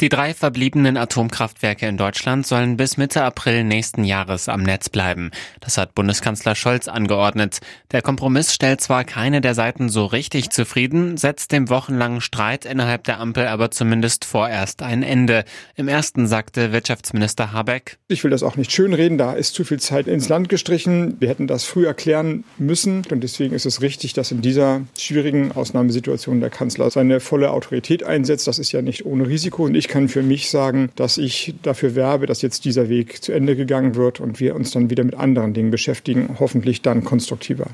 Die drei verbliebenen Atomkraftwerke in Deutschland sollen bis Mitte April nächsten Jahres am Netz bleiben. Das hat Bundeskanzler Scholz angeordnet. Der Kompromiss stellt zwar keine der Seiten so richtig zufrieden, setzt dem wochenlangen Streit innerhalb der Ampel aber zumindest vorerst ein Ende. Im ersten sagte Wirtschaftsminister Habeck, Ich will das auch nicht schönreden, da ist zu viel Zeit ins Land gestrichen. Wir hätten das früher klären müssen und deswegen ist es richtig, dass in dieser schwierigen Ausnahmesituation der Kanzler seine volle Autorität einsetzt. Das ist ja nicht ohne Risiko und ich kann für mich sagen, dass ich dafür werbe, dass jetzt dieser Weg zu Ende gegangen wird und wir uns dann wieder mit anderen Dingen beschäftigen, hoffentlich dann konstruktiver.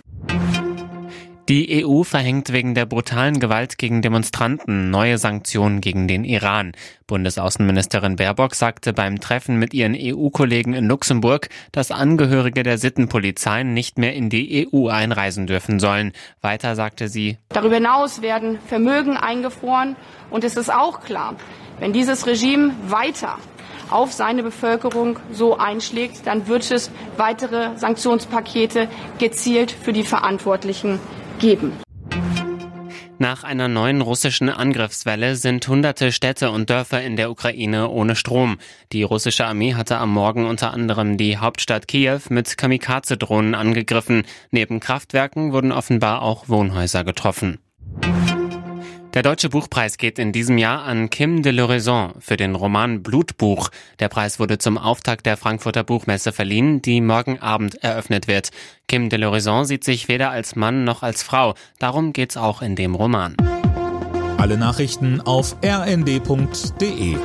Die EU verhängt wegen der brutalen Gewalt gegen Demonstranten neue Sanktionen gegen den Iran. Bundesaußenministerin Baerbock sagte beim Treffen mit ihren EU-Kollegen in Luxemburg, dass Angehörige der Sittenpolizei nicht mehr in die EU einreisen dürfen sollen. Weiter sagte sie, Darüber hinaus werden Vermögen eingefroren und es ist auch klar, wenn dieses Regime weiter auf seine Bevölkerung so einschlägt, dann wird es weitere Sanktionspakete gezielt für die Verantwortlichen geben. Nach einer neuen russischen Angriffswelle sind hunderte Städte und Dörfer in der Ukraine ohne Strom. Die russische Armee hatte am Morgen unter anderem die Hauptstadt Kiew mit Kamikaze-Drohnen angegriffen. Neben Kraftwerken wurden offenbar auch Wohnhäuser getroffen. Der Deutsche Buchpreis geht in diesem Jahr an Kim de l'Horizon für den Roman Blutbuch. Der Preis wurde zum Auftakt der Frankfurter Buchmesse verliehen, die morgen Abend eröffnet wird. Kim de l'Horizon sieht sich weder als Mann noch als Frau. Darum geht's auch in dem Roman. Alle Nachrichten auf rnd.de